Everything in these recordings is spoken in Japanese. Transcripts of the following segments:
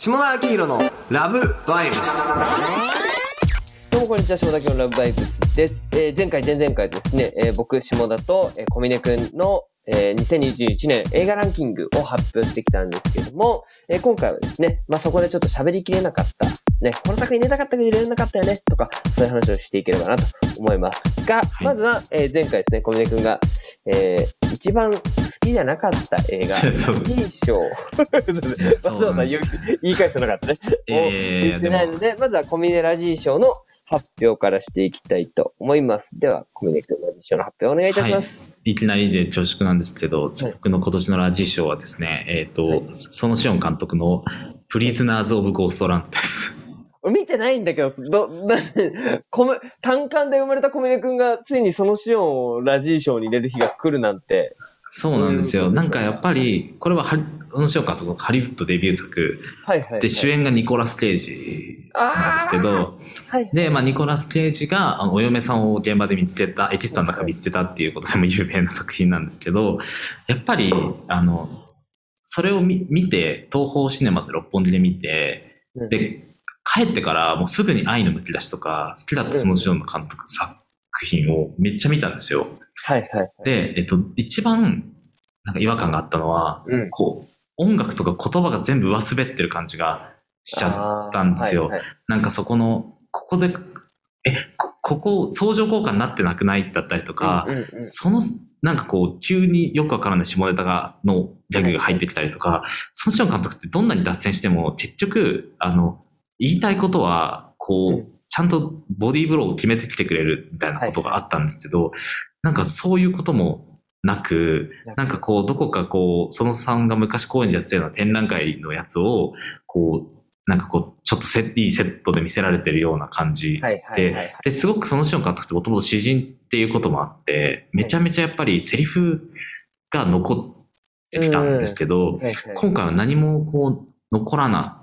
下田明宏のラブバイブスどうもこんにちは、下田明宏のラブバイブスです。えー前回、前々回ですね、えー僕、下田と、えー小峰くんの、えー2021年映画ランキングを発表してきたんですけども、えー今回はですね、まあ、そこでちょっと喋りきれなかった、ね、この作品出たかったけど入れなかったよね、とか、そういう話をしていければなと思いますが、まずは、えー前回ですね、小峰くんが、えー一番好きじゃなかった映画、そうラジー賞。わざわざ言い返してなかったね。いやいやいや言ってないので、まずはコミネラジー賞の発表からしていきたいと思います。では、コミネラジー賞の発表お願いいたします。いきなりで恐縮なんですけど、僕の今年のラジー賞はですね、えっ、と、そのシオン監督のプリズナーズ・オブ・ゴーストランドです。俺見てないんだけど、ど、な、コメ、単館で生まれたコミネ君がついにそのシオンをラジー賞に入れる日が来るなんて。そうなんですよ。うんなんかやっぱり、これはハリ、そのシオン監督のハリウッドデビュー作はいはい、はい。で、主演がニコラス・ケイジなんですけど、はい。で、まあ、ニコラス・ケイジが、あの、お嫁さんを現場で見つけた、エキストラの中見つけたっていうことでも有名な作品なんですけど、やっぱり、あの、それを見見て、東宝シネマで六本木で見て、うんで、帰ってからもうすぐに愛のむき出しとか、好きだったそのジョンの監督作品をめっちゃ見たんですよ。はいはい。で、えっと、一番、なんか違和感があったのは、うん。こう、音楽とか言葉が全部上滑ってる感じがしちゃったんですよ。はいはいなんかそこの、ここで、え、こここ相乗効果になってなくないだったりとか、うんうんうんその、なんかこう、急によくわからない下ネタが、のギャグが入ってきたりとか、そのション監督ってどんなに脱線しても、結局、あの、言いたいことは、こう、うん。ちゃんとボディーブローを決めてきてくれるみたいなことがあったんですけど、なんかそういうこともなく、なんかこう、どこかこう、そのさんが昔公演でやってたような展覧会のやつを、こう、なんかこう、ちょっとセいいセットで見せられてるような感じはいはいはいはい。で、すごくそのシオン監督ってもともと詩人っていうこともあって、めちゃめちゃやっぱりセリフが残ってきたんですけど、はいはい。今回は何もこう残らな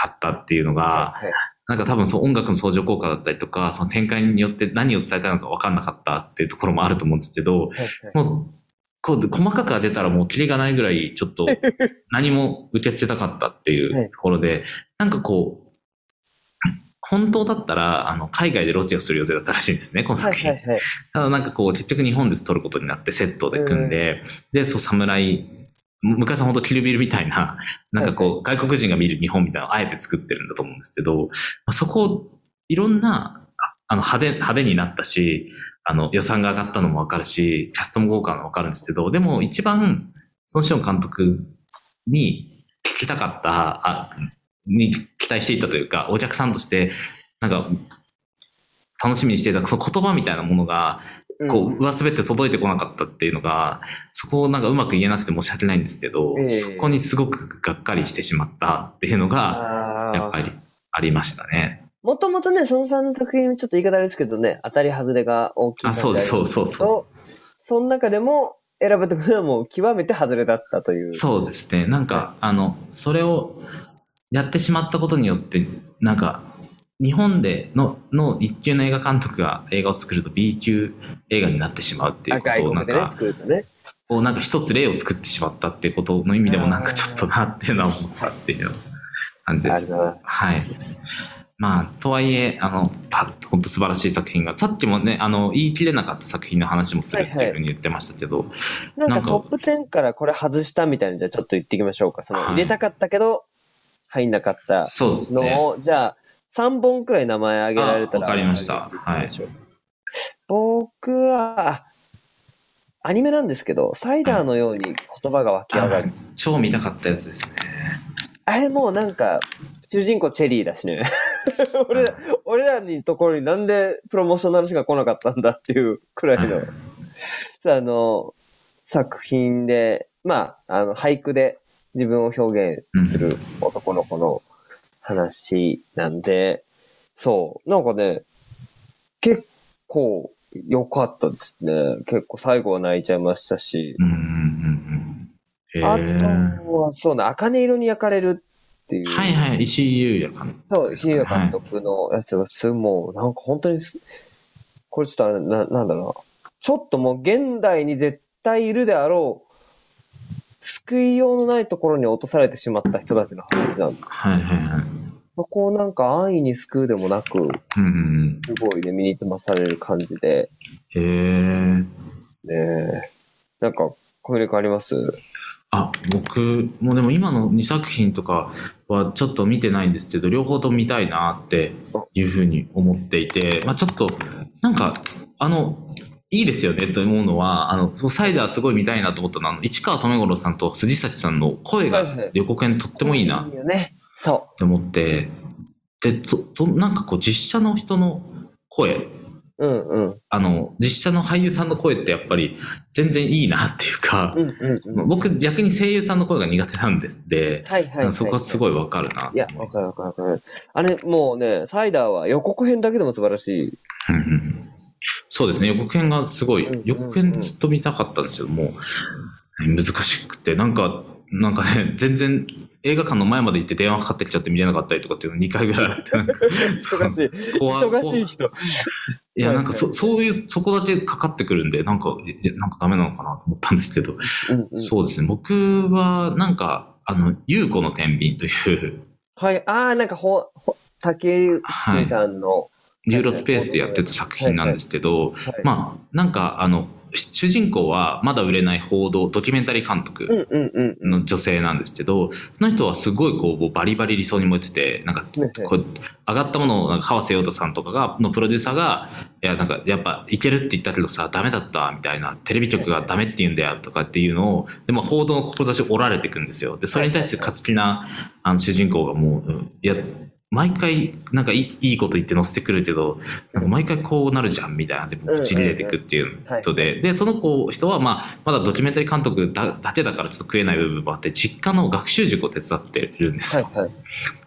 かったっていうのが、なんか多分そう音楽の相乗効果だったりとか、その展開によって何を伝えたいのか分かんなかったっていうところもあると思うんですけど、もう、こう、細かくは出たらもうキリがないぐらい、ちょっと 何も受け付けたかったっていうところで、なんかこう、本当だったら、あの、海外でロケをする予定だったらしいんですね、このは作品。いはいはい。ただなんかこう、結局日本で撮ることになってセットで組んで、で、そう、侍、む昔は本当キルビルみたいな、なんかこう、外国人が見る日本みたいなのをあえて作ってるんだと思うんですけど、まあそこを、いろんな、ああの、派手、派手になったし、あの、予算が上がったのもわかるし、キャストも豪華なのもわかるんですけど、でも一番、そのシオン監督に聞きたかった、あ、に期待していたというか、お客さんとして、なんか、楽しみにしていた、その言葉みたいなものが、こう、上滑って届いてこなかったっていうのが、そこをなんかうまく言えなくて申し訳ないんですけど、ええそこにすごくがっかりしてしまったっていうのが、あやっぱりありましたね。もともとね、そのさんの作品、ちょっと言い方あれですけどね、当たり外れが大きいあそうそうそうそうその中でも選ばれたのはもう極めて外れだったという。そうですね。なんか、あの、それをやってしまったことによって、なんか、日本でのの一級の映画監督が映画を作ると B 級映画になってしまうっていうことをなんか、ね。こうなんか一つ例を作ってしまったっていうことの意味でもなんかちょっとなっていうのは思ったっていう感じです。はい。まあ、とはいえ、あの、た本当素晴らしい作品が、さっきもね、あの、言い切れなかった作品の話もするっていうふうに言ってましたけど、なんかなんかトップ10からこれ外したみたいなじゃあちょっと言っていきましょうか。そのはい入れたかったけど、入んなかったそうですね。のを、じゃあ3本くらい名前挙げられたら。あわかりました挙げてい僕は、あアニメなんですけど、サイダーのように言葉が湧き上がる。超見たかったやつですね。あれもうなんか、主人公チェリーだしね。俺ら、俺らにところになんでプロモーションの話が来なかったんだっていうくらいの、さあの、作品で、まあ、あの、俳句で自分を表現する男の子の話なんで、そう、なんかね、結構良かったですね。結構最後は泣いちゃいましたし、うんうんうんあーとは、そうね、茜色に焼かれるっていう。はいはい、石井優也監督。そう、石井優監督のやつがす、もう、なんか本当にす、これちょっとあれ、な、なんだろうな。ちょっともう現代に絶対いるであろう救いようのないところに落とされてしまった人たちの話なんだ。はいはいはい。そこをなんか安易に救うでもなく、すごいね、身につまされる感じで、うん。へえ。ねえ。なんか、小暮君あります？あ、僕もでも今の2作品とかはちょっと見てないんですけど、両方とも見たいなっていうふうに思っていて、まあちょっと、なんか、あの、いいですよねと思うのは、あの、サイダーすごい見たいなと思ったのは、あの市川染五郎さんと辻崎さんの声がはいはい予告編とってもいいなっいいよね。そて思って、で、と、となんかこう実写の人の声、う。うんうん。あの、実写の俳優さんの声ってやっぱり全然いいなっていうか、うんうんうん。僕逆に声優さんの声が苦手なんですで、はいはいはい。そこはすい。ごいわかるな。いや、わかるわかるわかる。あれ、もうね、サイダーは予告編だけでも素晴らしい。うんうんそうですね、予告編がすごい予告編ずっと見たかったんですけども、難しくて、なんか、なんかね、全然映画館の前まで行って電話かかってきちゃって見れなかったりとかっていうの2回ぐらいあって、なんか。忙しい。怖忙しい人。いや、なんかそそういう、そこだけかかってくるんで、なんか、えなんかダメなのかなと思ったんですけど、うんうん。そうですね、僕はなんか、あの、優子の天秤という、はい。ああ、なんか、ほ、ほ竹内さんの、ユーロスペースでやってた作品なんですけど、はい。まあ、なんか、あの、主人公はまだ売れない報道、ドキュメンタリー監督。の女性なんですけど、その人はすごいこう、バリバリ理想に燃えてて、なんか、こう上がったものを、なんか川瀬陽太さんとかが、のプロデューサーが、いや、なんか、やっぱ、いけるって言ったけどさ、ダメだった、みたいな、テレビ局がダメって言うんだよ、とかっていうのを、でも報道の志を折られていくんですよ。で、それに対して勝ち気な、あの、主人公がもう、うんいや、毎回、なんかいいいいこと言って載せてくるけど、なんか毎回こうなるじゃん、みたいな、で口に出てくっていう人で、で、その子、人は、まあ、まだドキュメンタリー監督だだけだからちょっと食えない部分もあって、実家の学習塾を手伝ってるんですよ。はいはい。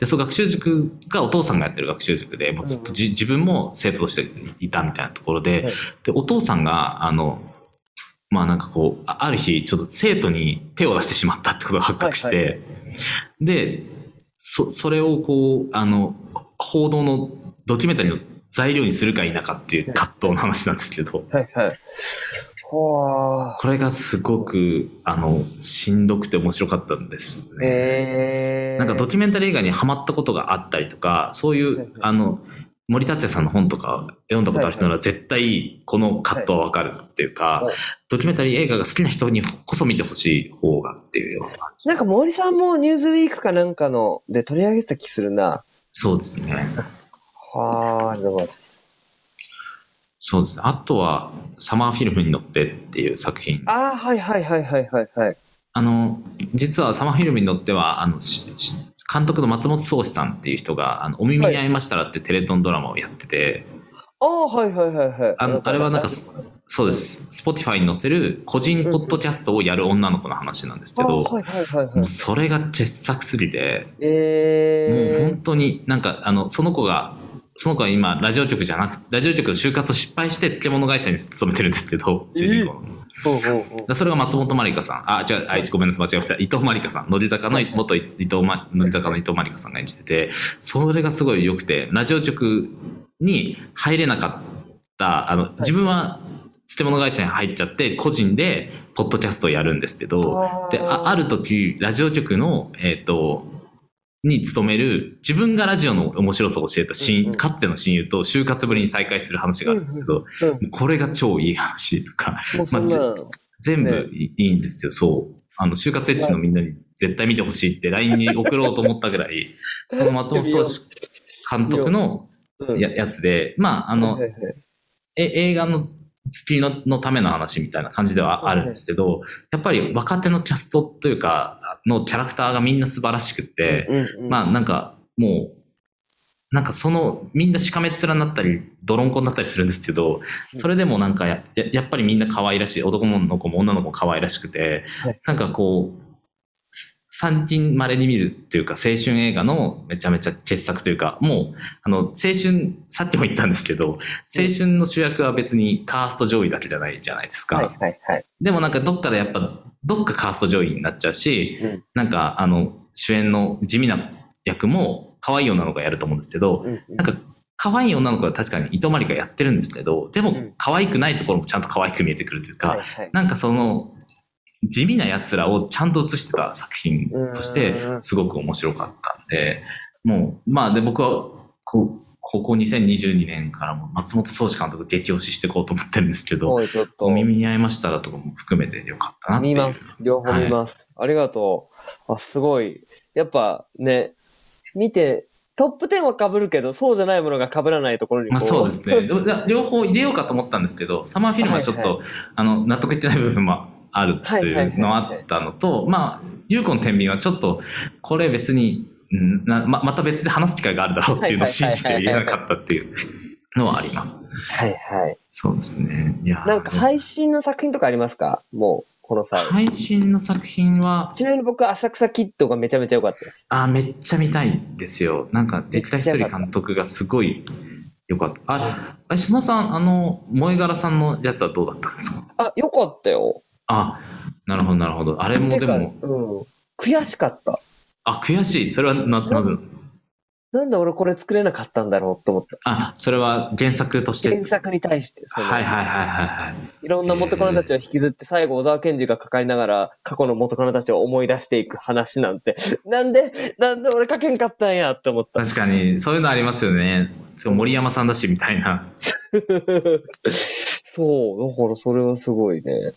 で、その学習塾がお父さんがやってる学習塾で、もうずっとじ自分も生徒としていたみたいなところで、はい。で、お父さんが、あの、まあなんかこう、あある日、ちょっと生徒に手を出してしまったってことが発覚して、はい。で、そ、それをこう、あの、報道のドキュメンタリーの材料にするか否かっていう葛藤の話なんですけど、はいはい。これがすごく、あの、しんどくて面白かったんですね。えー。なんかドキュメンタリー映画にハマったことがあったりとか、そういはいはい、うあの、森達也さんの本とか読んだことある人なら絶対この葛藤はわかるっていうかはい、ドキュメンタリー映画が好きな人にこそ見てほしい方がっていうような感じ。なんか森さんもニューズウィークかなんかので取り上げてた気するな。そうですね。はー、ありがとうございます。そうですね。あとは、サマーフィルムに乗ってっていう作品。あー、はいはいはいはいはいはい。あの、実はサマーフィルムに乗っては、あの、監督の松本壮志さんっていう人が、あのお耳に合いましたらってテレ東ドラマをやってて、あー、はいはいはいはい。あのあれはなんかすそうです。Spotify に載せる個人ポッドキャストをやる女の子の話なんですけど、あーはいはいはいはいもう。それが傑作すぎて、もうえ本当になんか、あの、その子が、その子は今、ラジオ局じゃなくラジオ局の就活を失敗して漬物会社に勤めてるんですけど、主人公の。ー。それが松本まりかさん。あ、じゃあ、あごめんなさい、間違えました。伊藤まりかさん。乃木坂の、元伊藤ま、乃木坂の伊藤まりかさんが演じてて、それがすごい良くて、ラジオ局に入れなかった、あの、自分は漬物会社に入っちゃって、個人で、ポッドキャストをやるんですけど、で、あある時、ラジオ局の、えっ、と、に勤める、自分がラジオの面白さを教えた親、うんうん。かつての親友と就活ぶりに再会する話があるんですけど、うんこれが超いい話とか、もうそんな、全部いいいんですけど、そう。あの、就活エッチのみんなに絶対見てほしいって LINE に送ろうと思ったぐらい、その松本壮志監督のうん。ややつで、まあ、あのえ映画の月ののための話みたいな感じではあるんですけど、やっぱり若手のキャストというか、のキャラクターがみんな素晴らしくって、うんうんうん。まあなんかもう、なんかそのみんなしかめっ面になったり、泥んこになったりするんですけど、それでもなんかやっぱりみんな可愛らしい、男の子も女の子も可愛らしくてはい、なんかこう、最近稀に見るっていうか青春映画のめちゃめちゃ傑作というか、もう、あの、青春、さっきも言ったんですけど、青春の主役は別にカースト上位だけじゃないじゃないですか。はいはいはい。でもなんかどっかでやっぱ、どっかカースト上位になっちゃうし、うんなんかあの、主演の地味な役も可愛い女の子がやると思うんですけど、うんうんなんか可愛い女の子は確かに糸まりがやってるんですけど、でもうん可愛くないところもちゃんと可愛く見えてくるというか、はいはいなんかその、地味な奴らをちゃんと映してた作品としてう、んすごく面白かったんで、もう、まあで僕は、こう、ここ2022年からも松本宗志監督激推ししていこうと思ってるんですけど、おい、ちょっとお。耳に合いましたらとかも含めてよかったな。見ます。両方見ます。ありがとう。あ、すごい。やっぱね、見て、トップ10は被るけど、そうじゃないものが被らないところにこまあそうですね。両方入れようかと思ったんですけど、サマーフィルムはちょっと、はいあの、納得いってない部分もあるっていうのはあったのと、まあ、ユーコの天秤はちょっと、これ別に、うんなままた別で話す機会があるだろうっていうのを信じて入れなかったっていうのはあります。はいはい。そうですね。いやなんか配信の作品とかありますか？もう、この際。配信の作品は、ちなみに僕は浅草キッドがめちゃめちゃ良かったです。あ、めっちゃ見たいんですよ。なんか、できた一人監督がすごい良かった。あ、あ島さん、あの、萌え柄さんのやつはどうだったんですか？あ、良かったよ。あ、なるほど、なるほど。あれもでも、うん。悔しかった。あ、悔しい。それはな、なぜなんで俺これ作れなかったんだろうと思った。あ、それは原作として？原作に対して、はいはいはいはいはい。いろんな元カノたちを引きずって、最後小沢健二が抱えながら、過去の元カノたちを思い出していく話なんて、なんで、なんで俺書けんかったんやって思った。確かに、そういうのありますよね。そう森山さんだし、みたいな。そう、だからそれはすごいね。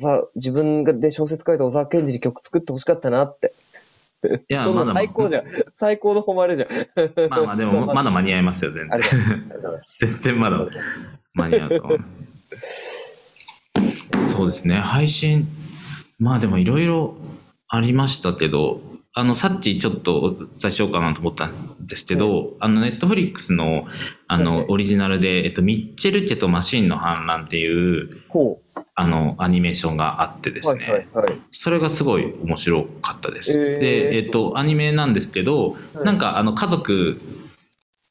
さ自分がで小説書いた小沢健二に曲作ってほしかったなって。いや まだ最高じゃん。最高の誉れじゃん。まあまあ、でも、まだ間に合いますよ、全然。全然まだ間に合うと思う。そうですね、配信。まあでもいろいろありましたけど、あの、さっきちょっとお伝えしようかなと思ったんですけど、あの、ネットフリックスの、あはいの、オリジナルで、えっと、ミッチェル家とマシンの反乱っていう、ほあの、アニメーションがあってですね。いはいはい。それがすごい面白かったです。へーで、えっ、と、アニメなんですけど、はいなんかあの家族、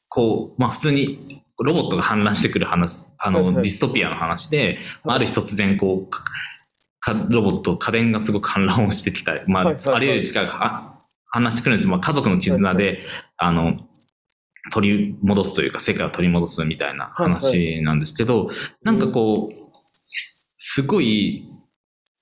こう、まあ普通にロボットが反乱してくる話、あの、はいはいディストピアの話で、まあある日突然こう、ロボット、家電がすごく反乱をしてきたり、まあ、はいはいはい。あるいは機会がは反乱してくるんですまあ家族の絆で、あの、取り戻すというか、世界を取り戻すみたいな話なんですけど、なんかこう、すごい、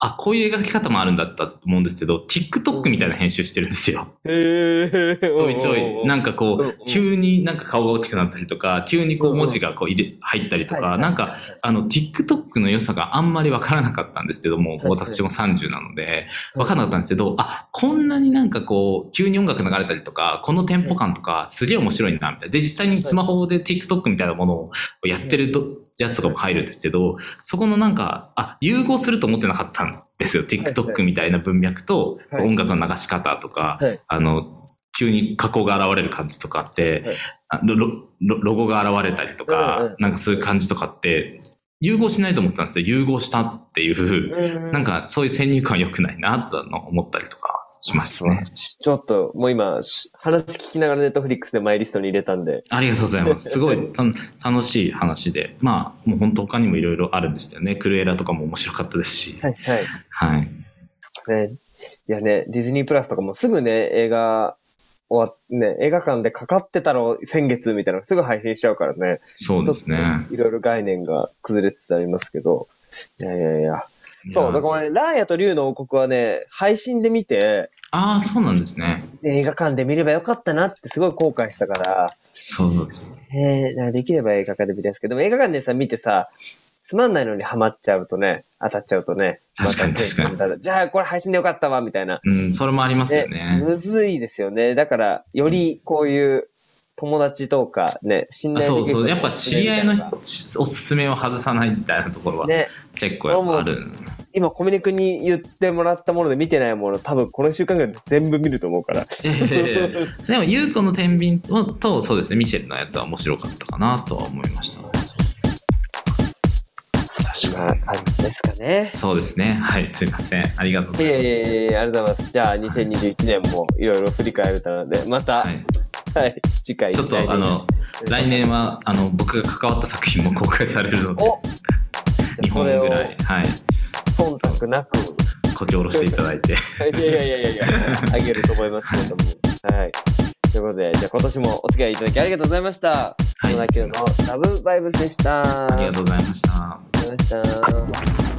あ、こういう描き方もあるんだったと思うんですけど、TikTok みたいな編集してるんですよ。へえ。ちょいちょい、なんかこう急になんか顔が大きくなったりとか、急にこう文字がこう入れ、入ったりとか、なんか、あの、TikTok の良さがあんまりわからなかったんですけども、私も30なので、わからなかったんですけど、あ、こんなになんかこう、急に音楽流れたりとか、このテンポ感とか、すげえ面白いな、みたいな。で、実際にスマホで TikTok みたいなものをやってると、やつとかも入るんですけど、そこのなんか、あ、融合すると思ってなかったんですよ。TikTok みたいな文脈と、はい。音楽の流し方とか、はい。あの、急に加工が現れる感じとかって、はい。あロロロロゴが現れたりとか、なんかそういう感じとかって、融合しないと思ってたんですよ。融合したっていう、なんかそういう先入観良くないなと思ったりとかしましたね。ちょっと、もう今、し話聞きながらネットフリックスでマイリストに入れたんで。ありがとうございます。すごいた楽しい話で。まあ、もう本当他にもいろいろあるんですよね。クルエラとかも面白かったですし。はいはい。はい。ね、いやね、ディズニープラスとかもすぐね、映画、終わっね、映画館でかかってたろ、先月みたいなのすぐ配信しちゃうからね。そうですね。いろいろ概念が崩れつつありますけど。いやいやいや。そう、だから俺、ラーヤと竜の王国はね、配信で見て、ああ、そうなんですね。ね映画館で見ればよかったなってすごい後悔したから、そうです。えー、なできれば映画館で見たいんですけど、でも映画館でさ、見てさ、つまんないのにハマっちゃうとね、当たっちゃうとね、確かに確かにじゃあこれ配信でよかったわ、みたいな。うん、それもありますよね。むずいですよね。だから、よりこういう友達とかね、信あ頼できるそうそう。やっぱ知り合いのおすすめを外さないみたいなところはね、結構やっぱある。今コミュニクに言ってもらったもので見てないもの、多分この週間ぐらいで全部見ると思うから。ええでも、ゆうこの天秤と、そうですね、ミシェルのやつは面白かったかなとは思いました。な感じですかね。そうですね。はい、すいません。ありがとうございます。いやいやいやありがとうございます。じゃあ、2021年もいろいろ振り返れたので、また、ははいい、次回ちょっと、あの、来年は、あの、僕が関わった作品も公開されるので、お2本ぐらい、はい、忖度なく、こき下ろしていただいて。いやいやいやいやあげると思いますけれども。はい。ということで、じゃあ今年もお付き合いいただきありがとうございました。はい野田球のラブバイブスでした。ありがとうございました。あ